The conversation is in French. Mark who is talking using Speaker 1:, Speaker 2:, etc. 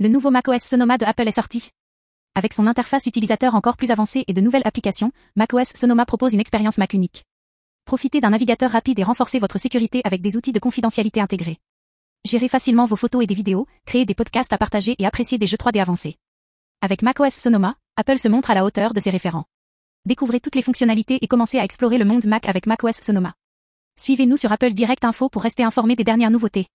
Speaker 1: Le nouveau macOS Sonoma de Apple est sorti. Avec son interface utilisateur encore plus avancée et de nouvelles applications, macOS Sonoma propose une expérience Mac unique. Profitez d'un navigateur rapide et renforcez votre sécurité avec des outils de confidentialité intégrés. Gérez facilement vos photos et des vidéos, créez des podcasts à partager et appréciez des jeux 3D avancés. Avec macOS Sonoma, Apple se montre à la hauteur de ses référents. Découvrez toutes les fonctionnalités et commencez à explorer le monde Mac avec macOS Sonoma. Suivez-nous sur Apple Direct Info pour rester informé des dernières nouveautés.